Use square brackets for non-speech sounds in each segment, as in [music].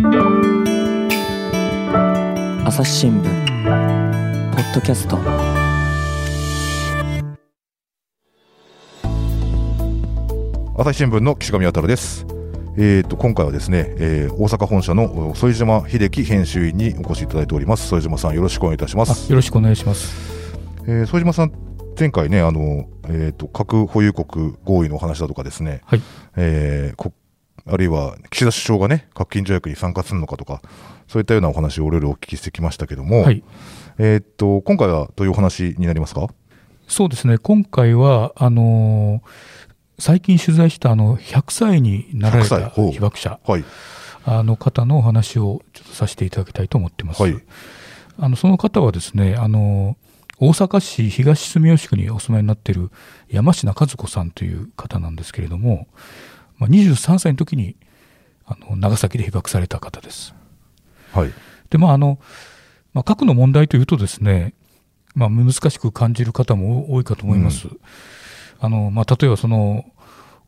朝日新聞ポッドキャスト朝日新聞の岸上渉です。えー、と今回はですね、えー大阪本社の副島秀樹編集員にお越しいただいております。副島さんよろしくお願いいたしまあす。よろしくお願いします。えー副島さん前回ねあの、えー、と核保有国合意のお話だとかですね、はいえーこあるいは岸田首相がね核禁条約に参加するのかとかそういったようなお話をいろいろお聞きしてきましたけども、はい、えー、と今回はどういうお話になりますか？そうですね。今回はあのー最近取材したあの100歳になられ100歳。た被爆者はい。あの方のお話をちょっとさせていただきたいと思ってます。はい。あのその方はですね、あの大阪市東住吉区にお住まいになっている山科和子さんという方なんですけれども、まあ、23歳の時にあの長崎で被爆された方です。はい。でまああのまあ、核の問題というとですね、まあ、難しく感じる方も多いかと思います。あのまあ、例えばその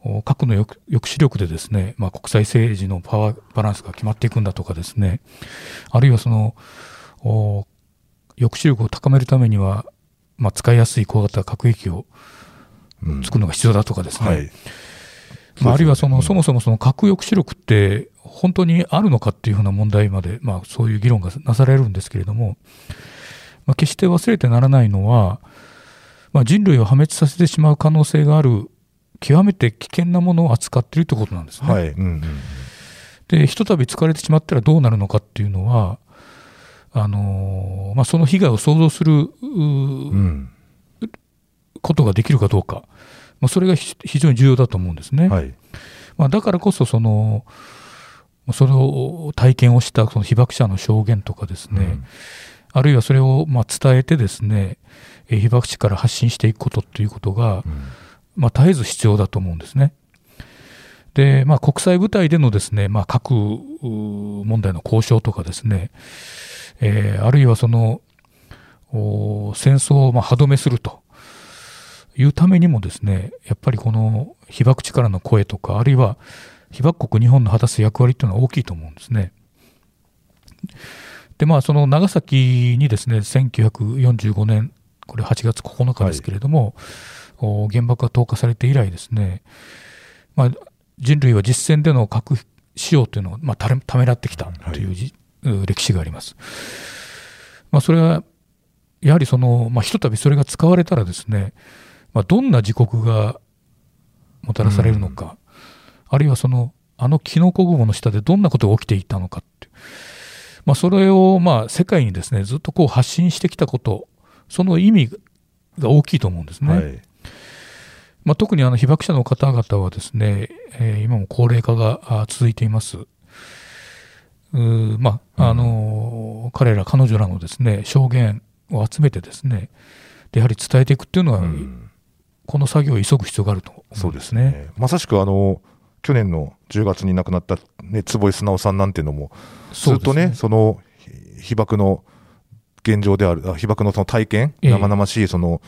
お核の抑抑止力でですね、まあ、国際政治のパワーバランスが決まっていくんだとかですねあるいはそのお抑止力を高めるためには、まあ、使いやすい小型核兵器をうん。作るのが必要だとかですね、はいまあ、あるいはその、うん。そもそもその核抑止力って本当にあるのかっていうふうな問題まで、まあ、そういう議論がなされるんですけれども、まあ、決して忘れてならないのは、まあ、人類を破滅させてしまう可能性がある極めて危険なものを扱っているということなんですね。はい。うんうんでひとたび使われてしまったらどうなるのかっていうのはあのーまあ、その被害を想像するううん。ことができるかどうか、まあ、それがひ非常に重要だと思うんですね。はい。まあ、だからこそそのそれを体験をしたその被爆者の証言とかですね、うん。あるいはそれをまあ伝えてですねえー被爆地から発信していくことということが、うん。まあ、絶えず必要だと思うんですね。で、まあ、国際舞台でのですね、まあ、核問題の交渉とかですね、えーあるいはそのお戦争をまあ歯止めするというためにもですねやっぱりこの被爆地からの声とかあるいは被爆国日本の果たす役割というのは大きいと思うんですね。でまあその長崎にですね1945年これ8月9日ですけれども、お原爆が投下されて以来ですね、まあ、人類は実戦での核使用というのを、まあ、たれためらってきたというじ、う歴史があります。まあ、それはやはりその、まあ、ひとたびそれが使われたらですね、まあ、どんな自国がもたらされるのか、あるいはそのあのキノコ雲の下でどんなことが起きていたのかっていう。まあ、それをまあ世界にですねずっとこう発信してきたことその意味が大きいと思うんですね。はい。まあ、特にあの被爆者の方々はですね、えー今も高齢化があ続いています。うーまああの彼ら彼女らのですね証言を集めてですねでやはり伝えていくっていうのは、うんこの作業を急ぐ必要があると思そううんでですすね。ね。まさしくあの去年の10月に亡くなった、ね、坪井直さんなんていうのも、ずっとね、そのひ被爆の現状である、あ被爆のその体験、ええ。生々しい、その、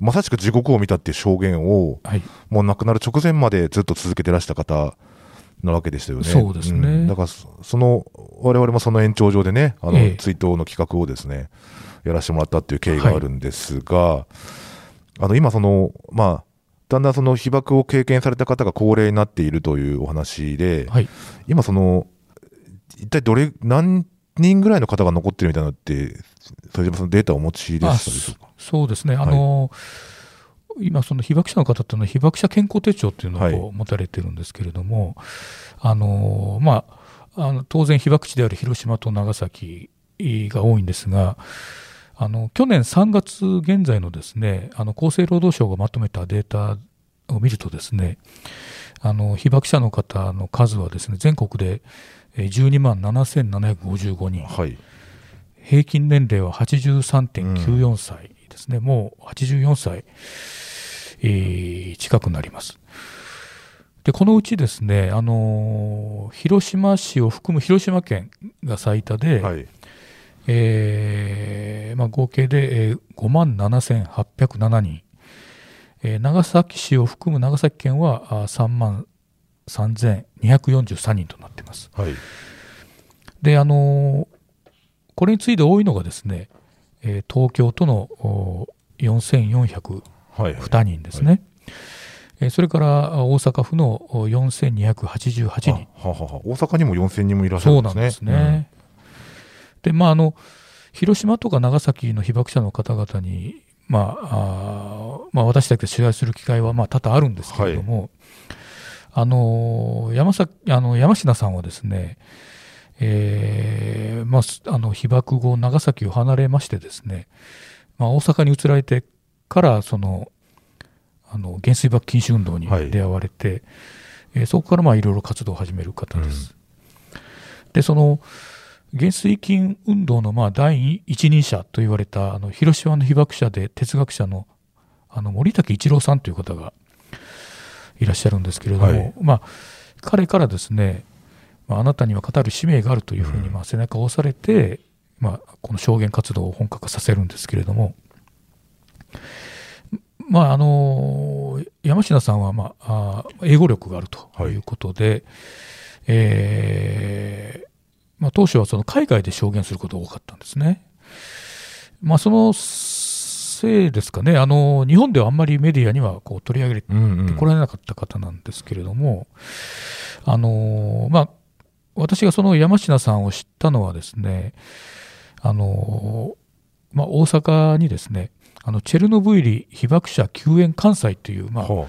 まさしく地獄を見たっていう証言を、はい、もう亡くなる直前までずっと続けてらした方なわけですよね。そうですね。ん。だからそ、その、我々もその延長上でね、あの、ええ。追悼の企画をですね、やらせてもらったっていう経緯があるんですが、あの、今その、まあ、だんだんその被爆を経験された方が高齢になっているというお話で、はい。今その、一体どれ、何人ぐらいの方が残ってるみたいなのって、副島さんデータをお持ちであしたでしょうか？そうですね、あの今、その被爆者の方っていうのは、被爆者健康手帳っていうのを持たれてるんですけれども、あのまあ、あの当然、被爆地である広島と長崎が多いんですが、あの去年3月現在のですねあの厚生労働省がまとめたデータを見るとですねあの被爆者の方の数はですね全国でえー12万7755人、はい。平均年齢は83.94歳ですね、もう84歳、えー近くなります。でこのうちですね、あのー広島市を含む広島県が最多で、はい。えーまあ、合計で、えー5万7807人、えー長崎市を含む長崎県はあ3万3243人となっています。はい。であのこれについて多いのがですね、えー東京都のお4402はいはい人ですね、えーそれからあ大阪府のお4288人あははは大阪にも4000人もいらっしゃるそんでね。うなんですすね。で、まあ、あの、広島とか長崎の被爆者の方々に、まあ、あーまあ、私たちが取材する機会は、まあ、多々あるんですけれども、あの、山崎、あの、山科さんはですね、えーまあす、あの、被爆後、長崎を離れましてですね、まあ、大阪に移られてから、その、あの、原水爆禁止運動にはい出会われて、えーそこから、まあ、いろいろ活動を始める方です。で、その、原水禁運動のまあ第一人者と言われたあの広島の被爆者で哲学者のあの森竹一郎さんという方がいらっしゃるんですけれども、はい。まあ、彼からですね、まあ、あなたには語る使命があるというふうにまあ背中を押されて、まあ、この証言活動を本格化させるんですけれども、まあ、あの山科さんは、まあ、あ英語力があるということで、えーまあ、当初はその海外で証言することが多かったんですね。まあ、そのせいですかね、あの日本ではあんまりメディアにはこう取り上げうんうんうん。てこられなかった方なんですけれども、あのまあ、私がその山科さんを知ったのはですね、あのまあ、大阪にですね、あのチェルノブイリ被爆者救援関西という、まあ、は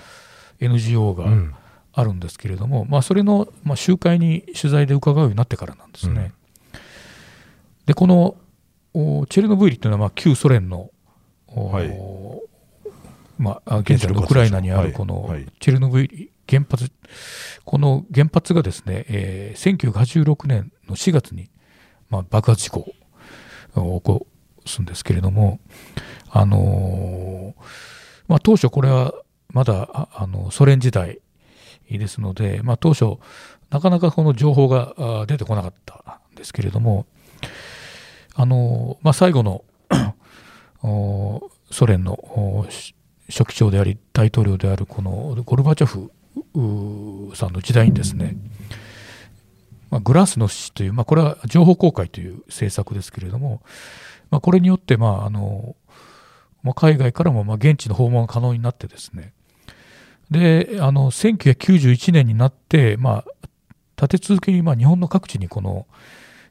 NGO があうんあるんですけれども、まあ、それの、まあ、集会に取材で伺うようになってからなんですね。でこのおチェルノブイリというのは、まあ、旧ソ連の、おはい。まあ、あ現在のウクライナにあはい。るこのはい。チェルノブイリ原発、この原発がですね、えー1986年の4月に、まあ、爆発事故を起こすんですけれども、あのーまあ、当初これはまだああのソ連時代ですので、まあ、当初なかなかこの情報が出てこなかったんですけれども、あのまあ、最後の [clears throat] ソ連の書記長であり大統領であるこのゴルバチョフさんの時代にですね、まあ、グラスノスという、まあ、これは情報公開という政策ですけれども、まあ、これによって、まああのまあ、海外からもまあ現地の訪問が可能になってですねであの1991年になって、まあ、立て続けにまあ日本の各地にこの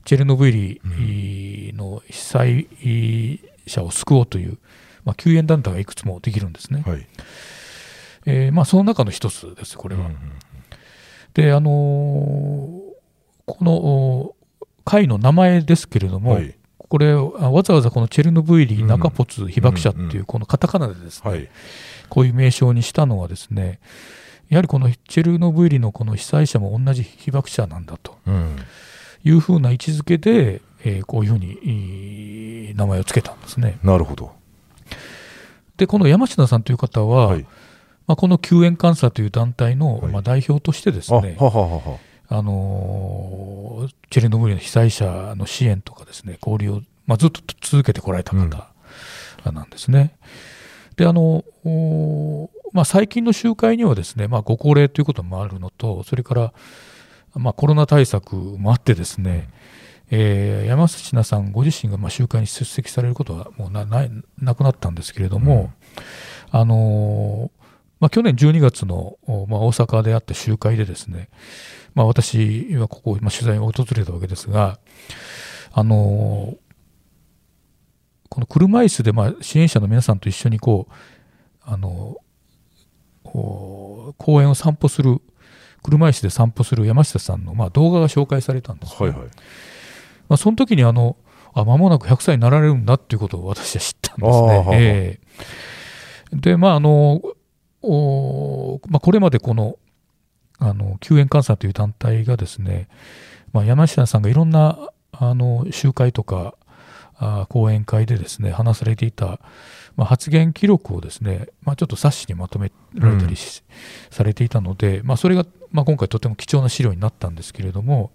チェルノブイリの被災者を救おうという、まあ、救援団体がいくつもできるんですね。はいえーまあ、その中の一つです、これは。うんうんで、あのーこのお会の名前ですけれども、はいこれあわざわざこのチェルノブイリうん。中ポツ被爆者っていうこのカタカナでですね、はい。こういう名称にしたのはですねやはりこのチェルノブイリのこの被災者も同じ被爆者なんだとうん。いうふうな位置づけで、えーこういうふうにえー名前を付けたんですね。なるほど。でこの山科さんという方は、はい。まあ、この救援監査という団体の、はい。まあ、代表としてですあね、ははははあのーチェルノブイリの被災者の支援とかですね交流を、まあ、ずっと続けてこられた方なんですね。であのまあ、最近の集会にはですね、まあ、ご高齢ということもあるのとそれから、まあ、コロナ対策もあってですね、えー山科さんご自身がまあ集会に出席されることはもうなないなくなったんですけれども、あのーまあ、去年12月の、おまあ、大阪であった集会でですね、まあ、私はここ、まあ、取材を訪れたわけですが、あのーこの車椅子で、まあ、支援者の皆さんと一緒にこう、あの公園を散歩する車椅子で散歩する山下さんの、まあ、動画が紹介されたんですね、はいはい。まあ、その時にあのあ間もなく100歳になられるんだっていうことを私は知ったんですね。ええ。でまああのおまあ、これまでこのあの救援監査という団体がですね、まあ、山下さんがいろんなあの集会とかあ講演会でですね話されていた、まあ、発言記録をですね、まあ、ちょっと冊子にまとめられたりし、されていたので、まあ、それが、まあ、今回とても貴重な資料になったんですけれども、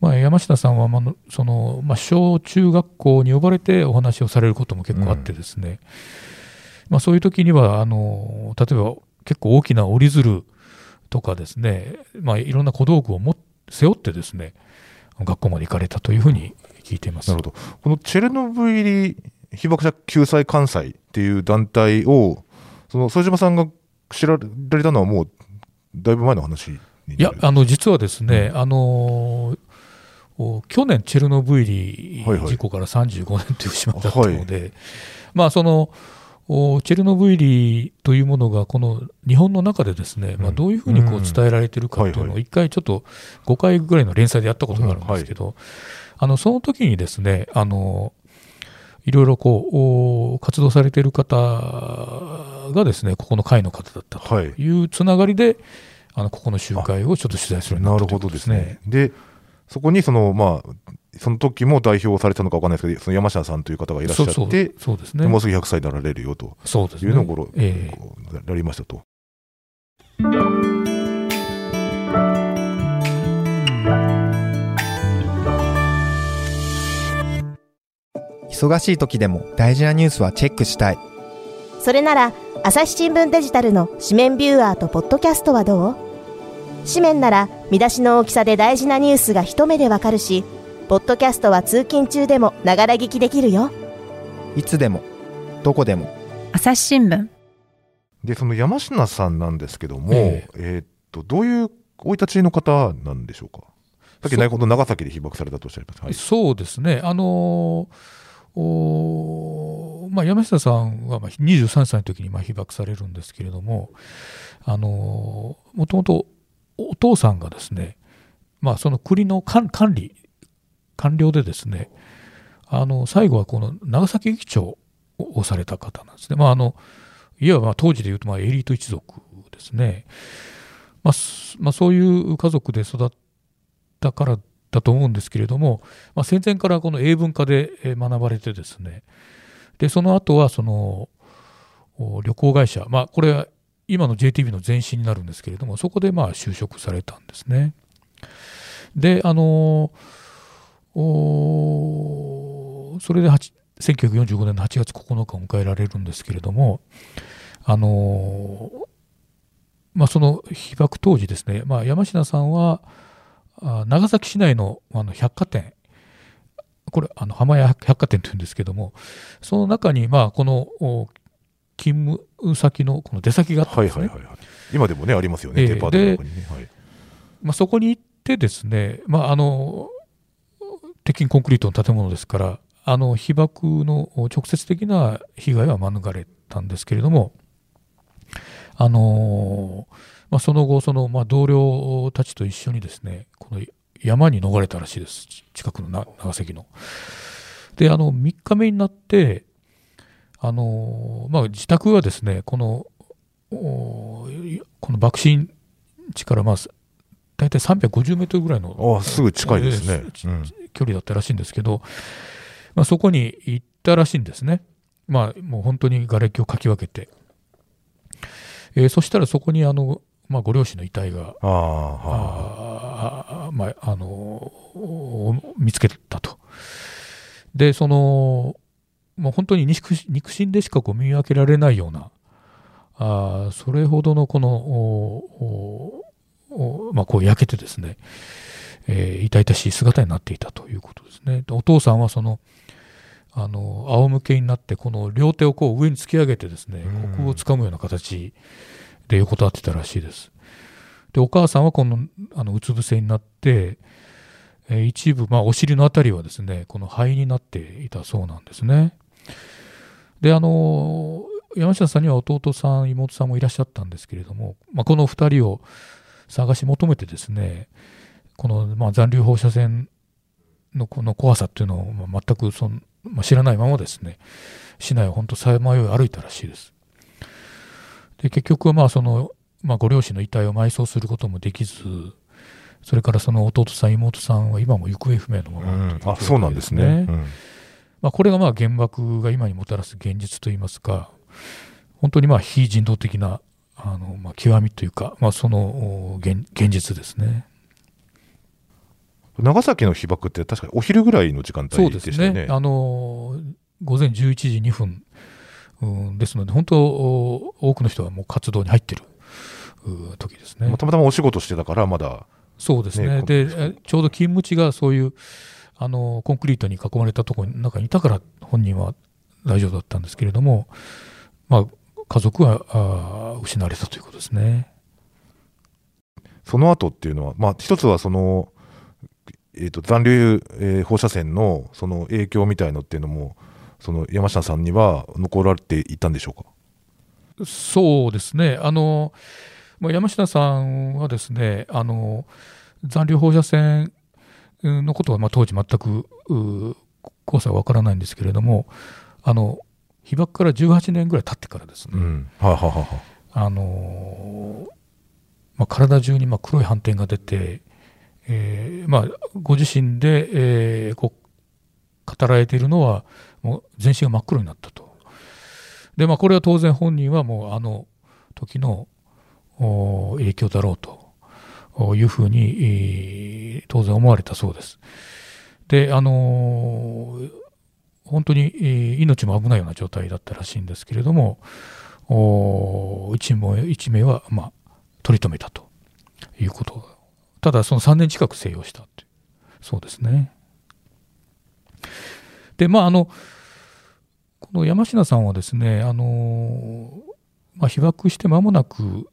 まあ、山下さんは、まあ、その、まあ、小中学校に呼ばれてお話をされることも結構あってですね、まあ、そういう時にはあの例えば結構大きな折り鶴とかですね、まあ、いろんな小道具をも背負ってですね学校まで行かれたというふうに聞いています。なるほど。このチェルノブイリ被爆者救済関西っていう団体を、その副島さんが知られたのはもうだいぶ前の話にいや、あの実はですね、うん、あの去年、チェルノブイリ事故から35年という節目だったので、はいはい、まあ、そのチェルノブイリというものがこの日本の中でですね、まあ、どういうふうにこう伝えられているかというのを一回ちょっと5回ぐらいの連載でやったことがあるんですけど、あのその時にですねあのいろいろこう活動されている方がですねここの会の方だったとい。うつながりで、あのここの集会をちょっと取材するようになったということですね。でそこにその、まあ、その時も代表されたのか分かんないですけど、その山下さんという方がいらっしゃって、そうですね、もうすぐ100歳になられるよというのをご、えー、やりましたと。忙しい時でも大事なニュースはチェックしたい。それなら、朝日新聞デジタルの紙面ビューアーとポッドキャストはどう？紙面なら見出しの大きさで大事なニュースが一目でわかるし、ポッドキャストは通勤中でもながら聞きできるよ。いつでも、どこでも。朝日新聞。で、その山科さんなんですけども、えー、えー、っと、どういう生い立ちの方なんでしょうか？さっき長崎で被爆されたとおっしゃいます、はい、そうですね。あのー、おまあ、山下さんはまあ23歳の時にまあ被爆されるんですけれども、あのー、もともとお父さんがですね、まあ、その国の管理、官僚でですね、あの最後はこの長崎駅長をされた方なんですね。まあ、あのいわば当時でいうとまエリート一族ですね。まあ、まあ、そういう家族で育ったからだと思うんですけれども、まあ、戦前からこの英文化で学ばれてですね、でその後はその旅行会社、まあ、これは今の JTB の前身になるんですけれども、そこでまあ就職されたんですね。で、あのそれで1945年の8月9日を迎えられるんですけれども、あのまあ、その被爆当時ですね、まあ、山科さんは長崎市内のあの百貨店これあの浜屋百貨店というんですけどもその中にまあこの勤務先のこの出先があったんですね。はいはいはい今でもね、ありますよね、えー、デパートの中にね。はい、まあ、そこに行ってですね、まあ、あの、鉄筋コンクリートの建物ですから、あの被爆の直接的な被害は免れたんですけれども、あのまあ、その後、そのまあ同僚たちと一緒にですね、この山に逃れたらしいです、近くの長崎の。で、あの3日目になって、あのまあ、自宅はですねこのこの爆心地からまあ大体350メートルぐらいのあすぐ近いですね、うん、距離だったらしいんですけど、まあ、そこに行ったらしいんですね、まあ、もう本当に瓦礫をかき分けて、えー、そしたらそこにあの、まあ、ご両親の遺体がああ、まあ、あの見つけたと。でそのもう本当に肉親でしかこう見分けられないようなあそれほどのこのまあ、こう焼けてですね、えー、痛々しい姿になっていたということですね。お父さんはそのあの仰向けになってこの両手をこう上に突き上げてですねここを掴むような形で横たわってたらしいです。でお母さんはこのあのうつ伏せになって、えー、一部、まあ、お尻の辺りはですねこの肺になっていたそうなんですね。であの山下さんには弟さん妹さんもいらっしゃったんですけれども、まあ、この2人を探し求めてですねこの、まあ、残留放射線のこの怖さっていうのを全くその、まあ、知らないままですね市内を本当さまよい歩いたらしいです。で結局はまあその、まあ、ご両親の遺体を埋葬することもできずそれからその弟さん妹さんは今も行方不明のまま、うん、あそうなんですね。うんまあ、これがまあ原爆が今にもたらす現実といいますか、本当にまあ非人道的なあのまあ極みというか、まあ、その現現実ですね。長崎の被爆って確かにお昼ぐらいの時間帯でしたよね。ねあの午前11時2分、うん、ですので、本当、多くの人はもう活動に入ってる時ですね。たまたまお仕事してたから、まだそうですねねでえちょうど勤務地がそういうあのコンクリートに囲まれたところの中にいたから本人は大丈夫だったんですけれども、まあ、家族は失われたということですね。その後っていうのは、まあ、一つはその、えー、と残留、えー放射線のその影響みたいのっていうのも、その山下さんには残られていたんでしょうか？そうですね。あの、まあ山下さんはですね、あの、残留放射線のことは、まあ、当時全く、う怖さはわからないんですけれども、あの、被爆から18年ぐらい経ってからですね、うん、はいは。あのまあ、体中にまあ黒い斑点が出て、えーまあ、ご自身で、えーこう語られているのはもう全身が真っ黒になったと。で、まあ、これは当然本人はもうあの時のお影響だろうと。おいうふうに、当然思われたそうです。であの本当に、命も危ないような状態だったらしいんですけれども一名一名は、まあ、取り留めたということ。ただその3年近く静養したってそうですね。でまああのこの山科さんはですねあの、まあ、被爆して間もなく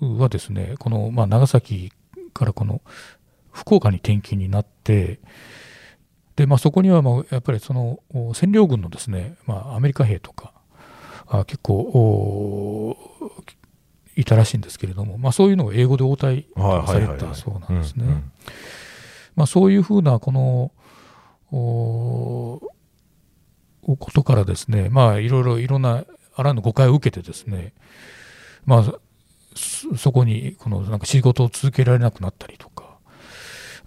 はですねこの、まあ、長崎からこの福岡に転勤になってで、まあ、そこにはもうやっぱりそのお占領軍のですね、まあ、アメリカ兵とかあ結構おいたらしいんですけれども、まあ、そういうのを英語で応対されたそうなんですね。そういうふうなこのことからですね、まあ、いろいろいろんなあらぬ誤解を受けてですね、まあ、そこにこのなんか仕事を続けられなくなったりとか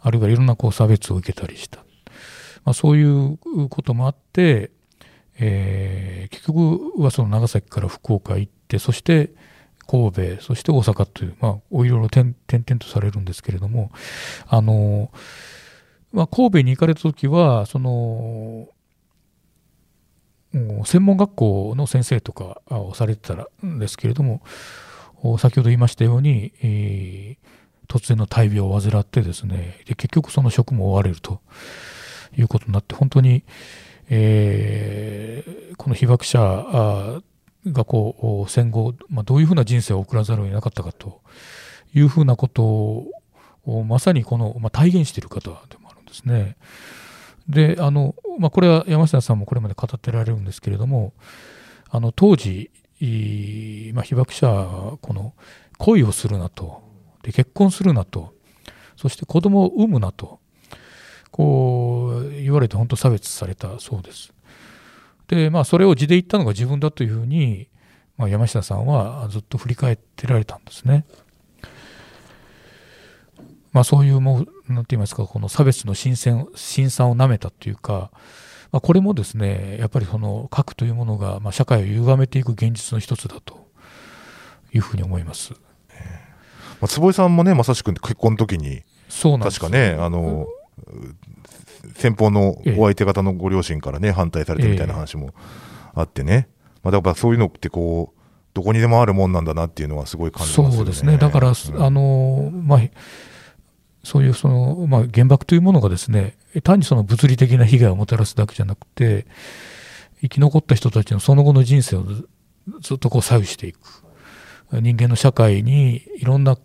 あるいはいろんなこう差別を受けたりした、まあ、そういうこともあって、えー結局はその長崎から福岡行ってそして神戸そして大阪という、まあ、おいろいろ転々とされるんですけれどもあの、まあ、神戸に行かれた時はその専門学校の先生とかをされてたんですけれども先ほど言いましたように、えー突然の大病を患ってですねで結局その職も追われるということになって本当に、えーこの被爆者がこう戦後、まあ、どういうふうな人生を送らざるを得なかったかというふうなことをまさにこの、まあ、体現している方でもあるんですね。であの、まあ、これは山下さんもこれまで語ってられるんですけれどもあの当時、まあ、被爆者はこの恋をするなとで結婚するなとそして子供を産むなとこう言われて本当差別されたそうです。でまあそれを地で言ったのが自分だというふうに、まあ、山下さんはずっと振り返ってられたんですね。まあそういうもうなんて言いますかこの差別の新鮮新酸をなめたというか、まあ、これもですねやっぱりその核というものが、まあ、社会を歪めていく現実の一つだというふうに思います。まあ、坪井さんもね、まさしく結婚の時に、そうなんです確かね、あの、先方のお相手方のご両親からね、反対されたみたいな話もあってね、まあ、だからそういうのってこう、どこにでもあるもんなんだなっていうのはすごい感じますよね。そうですね、だから、うん。あのまあ、そういうその、まあ、原爆というものがですね、単にその物理的な被害をもたらすだけじゃなくて、生き残った人たちのその後の人生をずずっとこう左右していく、人間の社会にいろんな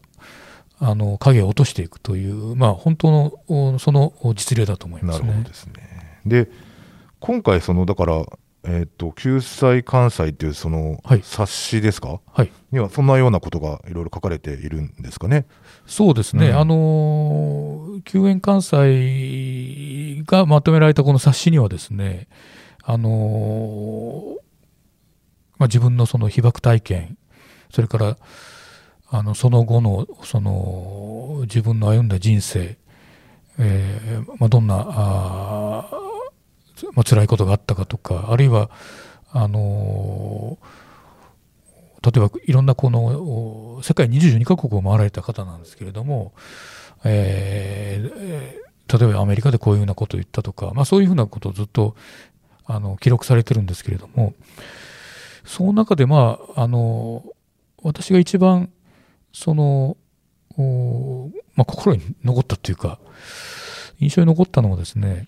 あの影を落としていくという、まあ、本当のおその実例だと思いまなすね。るほどですね。で、今回、そのだから、えっ、と、救済関西っていうそのはい冊子ですか、はいにはそんなようなことがいろいろ書かれているんですかね？そうですね、うん。あのー救援関西がまとめられたこの冊子にはですね、あのーまあ、自分のその被爆体験、それからあのその後のその自分の歩んだ人生、えーまあ、どんなあー、まあ辛いことがあったかとか、あるいはあのー例えばいろんなこの世界22カ国を回られた方なんですけれども、ええ例えばアメリカでこういうふうなことを言ったとか、まあ、そういうふうなことをずっとあの記録されてるんですけれどもその中でまああの私が一番そのまあ、心に残ったというか印象に残ったのはですね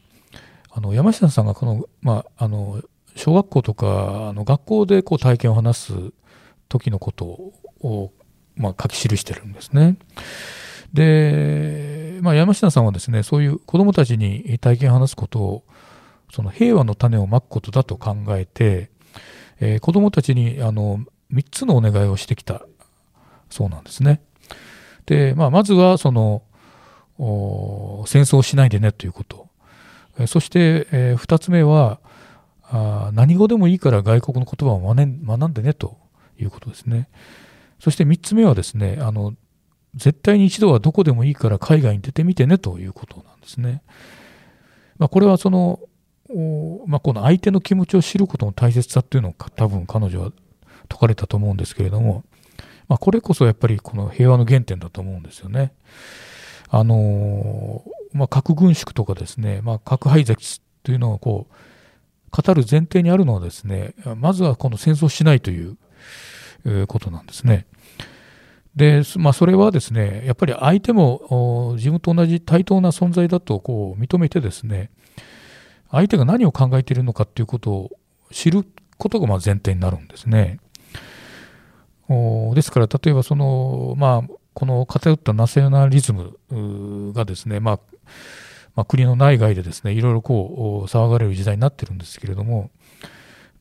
あの山下さんがこの、まあ、あの小学校とかあの学校でこう体験を話す時のことを、まあ、書き記してるんですね。で、まあ、山下さんはですねそういう子どもたちに体験を話すことをその平和の種をまくことだと考えて、えー、子どもたちにあの3つのお願いをしてきたそうなんですね。で、まあ、まずはその戦争をしないでねということ、そして、えー、2つ目はあ何語でもいいから外国の言葉を学んでねということですね。そして3つ目はですねあの絶対に一度はどこでもいいから海外に出てみてねということなんですね。まあ、これはその、まあ、この相手の気持ちを知ることの大切さっていうのを多分彼女は説かれたと思うんですけれども、まあ、これこそやっぱりこの平和の原点だと思うんですよね。あのまあ、核軍縮とかですね、まあ、核廃絶というのをこう語る前提にあるのはですねまずはこの戦争しないといういうことなんですね。で、まあ、それはですね、やっぱり相手も自分と同じ対等な存在だとこう認めてですね、相手が何を考えているのかということを知ることがま前提になるんですね。ですから、例えばその、まあ、この偏ったナショナリズムがですね、まあ、まあ、国の内外でですね、いろいろこう騒がれる時代になってるんですけれども、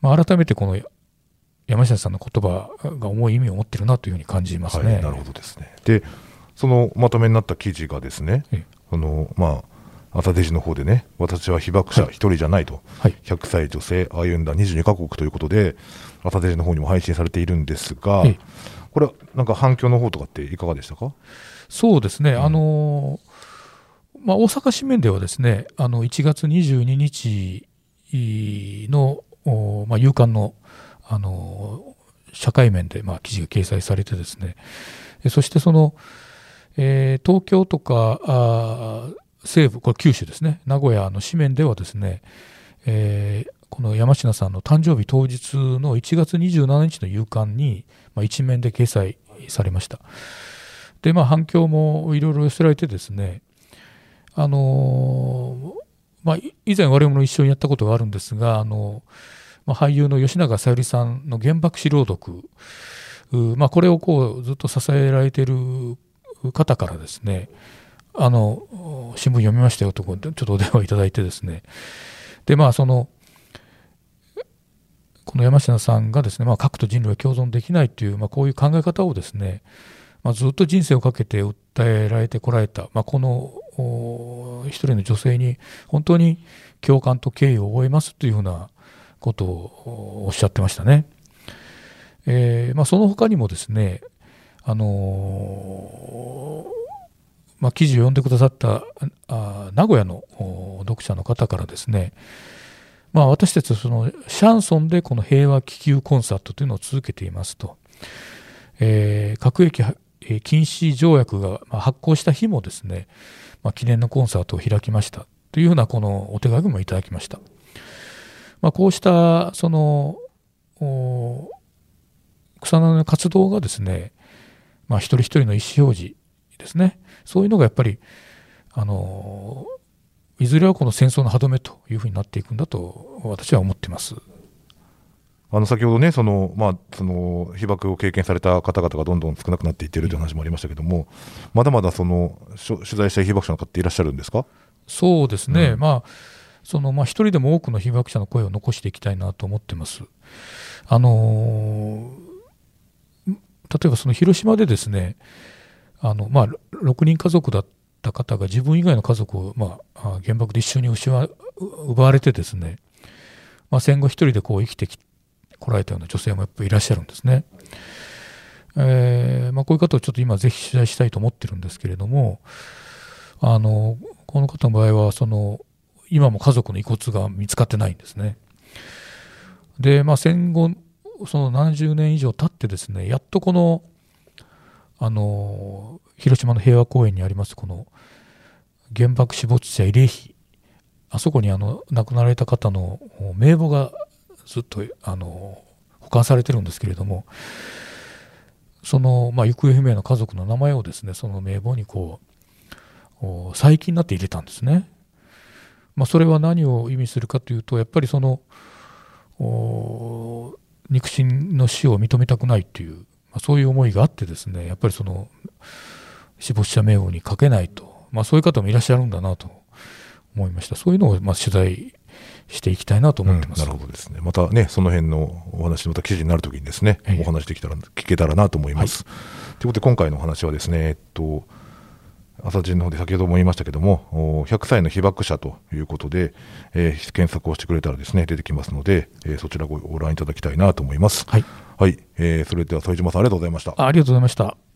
まあ、改めてこの山下さんの言葉が重い意味を持ってるなというふうに感じますね。はい、なるほどですね。で、そのまとめになった記事がですね、そのまあ朝デジの方でね、私は被爆者一人じゃないと、はい、100歳女性歩んだ22カ国ということで、朝デジの方にも配信されているんですが、これはなんか反響の方とかっていかがでしたか？そうですね、うん、あのまあ、大阪紙面ではですね、あの1月22日の、まあ、夕刊のあの社会面でまあ記事が掲載されてですね。そしてその、えー、東京とかあ西部これ九州ですね。名古屋の紙面ではですね、えー、この山科さんの誕生日当日の1月27日の夕刊に、まあ、一面で掲載されました。でまあ反響もいろいろ寄せられてですねあのー、まあ、以前我々も一緒にやったことがあるんですがあのーまあ、俳優の吉永小百合さんの原爆史朗読、まあ、これをこうずっと支えられている方からですねあの新聞読みましたよとちょっとお電話いただいてですね。でまあそのこの山下さんがですね、まあ、核と人類は共存できないという、まあ、こういう考え方をですね、まあ、ずっと人生をかけて訴えられてこられた、まあ、この一人の女性に本当に共感と敬意を覚えますというふうなことをおっしゃってましたね。えーまあ、その他にもですね、あの、まあ、記事を読んでくださったあ名古屋の読者の方からですね、まあ、私たちはそのシャンソンでこの平和気球コンサートというのを続けていますと、えー、核兵器禁止条約が発効した日もですね、まあ、記念のコンサートを開きましたというようなこのお手紙もいただきました。まあ、こうしたその草のの活動がですね、まあ、一人一人の意思表示ですね。そういうのがやっぱりあのいずれはこの戦争の歯止めというふうになっていくんだと私は思っています。あの先ほどね、そのまあ、その被爆を経験された方々がどんどん少なくなっていっているという話もありましたけれども、まだまだその取材した被爆者の方っていらっしゃるんですか？そうですね、うん、まあそのまあ一人でも多くの被爆者の声を残していきたいなと思ってます。あの例えばその広島でですねあの、まあ、6人家族だった方が自分以外の家族を、まあ、原爆で一緒に奪われてですね、まあ、戦後一人でこう生きてきこられたような女性もやっぱりいらっしゃるんですね。えーまあ、こういう方をちょっと今ぜひ取材したいと思ってるんですけれどもあのこの方の場合はその今も家族の遺骨が見つかってないんですね。で、まあ、戦後その70年以上経ってですねやっとこのあの広島の平和公園にありますこの原爆死没者慰霊碑あそこにあの亡くなられた方の名簿がずっとあの保管されてるんですけれどもその、まあ、行方不明の家族の名前をですねその名簿にこう最近になって入れたんですね。まあ、それは何を意味するかというとやっぱりその肉親の死を認めたくないという、まあ、そういう思いがあってですねやっぱりその死没者名簿に書けないと、まあ、そういう方もいらっしゃるんだなと思いました。そういうのをまあ取材していきたいなと思ってます、うん、なるほどですね。またねその辺のお話また記事になるときにですね、お話できたら聞けたらなと思います、はい、ということで今回のお話はですねえっと朝人の方で先ほども言いましたけども、100歳の被爆者ということで、えー、検索をしてくれたらですね出てきますので、えー、そちらごご覧いただきたいなと思います。はい、はい、えー、それでは副島さんありがとうございましたあ。ありがとうございました。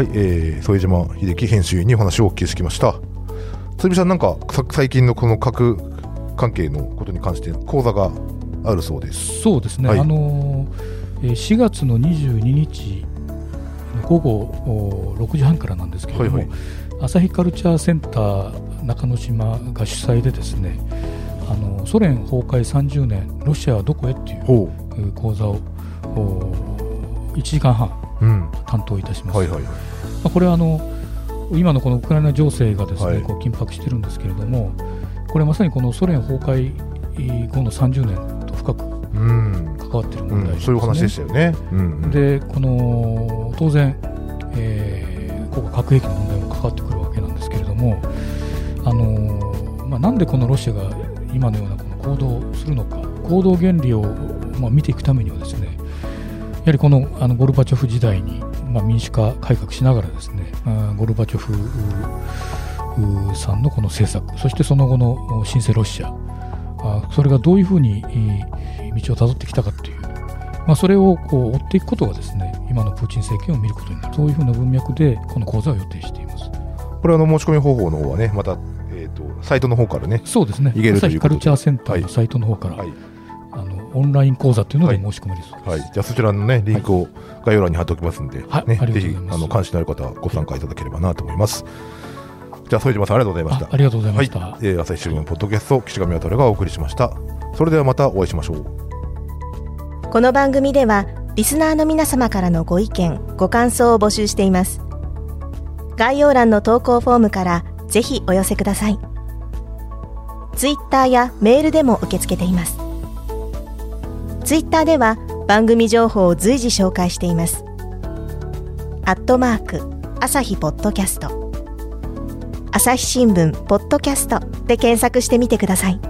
はい、えー、副島秀樹編集員にお話をお聞きしてきました。鶴見さんなんか最近のこの核関係のことに関して講座があるそうです。そうですね。はい、あの4月の22日午後6時半からなんですけれども、はいはい、朝日カルチャーセンター中之島が主催でですね、あのソ連崩壊30年ロシアはどこへっていう講座を1時間半担当いたします。うん。はいはいはい。まあ、これはあの今のこのウクライナ情勢がですね、はい、こう緊迫してるんですけれども、これまさにこのソ連崩壊後の30年と深く関わっている問題、ね。うん、そういう話でしたよね。うんうん、でこの当然、えー、ここ核兵器の問題も関わってくるわけなんですけれども、あのまあ、なんでこのロシアが今のようなこの行動をするのか、行動原理を、まあ、見ていくためにはですね、やはりこのあのゴルバチョフ時代にまあ、民主化改革しながらですねゴルバチョフさんのこの政策そしてその後の新生ロシアそれがどういうふうに道をたどってきたかという、まあ、それをこう追っていくことがですね今のプーチン政権を見ることになる。そういうふうな文脈でこの講座を予定しています。これあの申し込み方法の方はねまた、えーと、サイトの方からねそうですね。朝日カルチャーセンターのサイトの方から、はいはいオンライン講座というので申し込めるそうです、はい、はい、じゃあそちらのねリンクを概要欄に貼っておきますんで、はい、ね、ぜひあの関心のある方はご参加いただければなと思います。じゃあ副島さんありがとうございました。ありがとうございました、はい、えー、朝日新聞ポッドキャスト岸上渡がお送りしました。それではまたお会いしましょう。この番組ではリスナーの皆様からのご意見ご感想を募集しています。概要欄の投稿フォームからぜひお寄せください。ツイッターやメールでも受け付けていますツイッターでは番組情報を随時紹介しています。アットマーク朝日ポッドキャスト朝日新聞ポッドキャストで検索してみてください。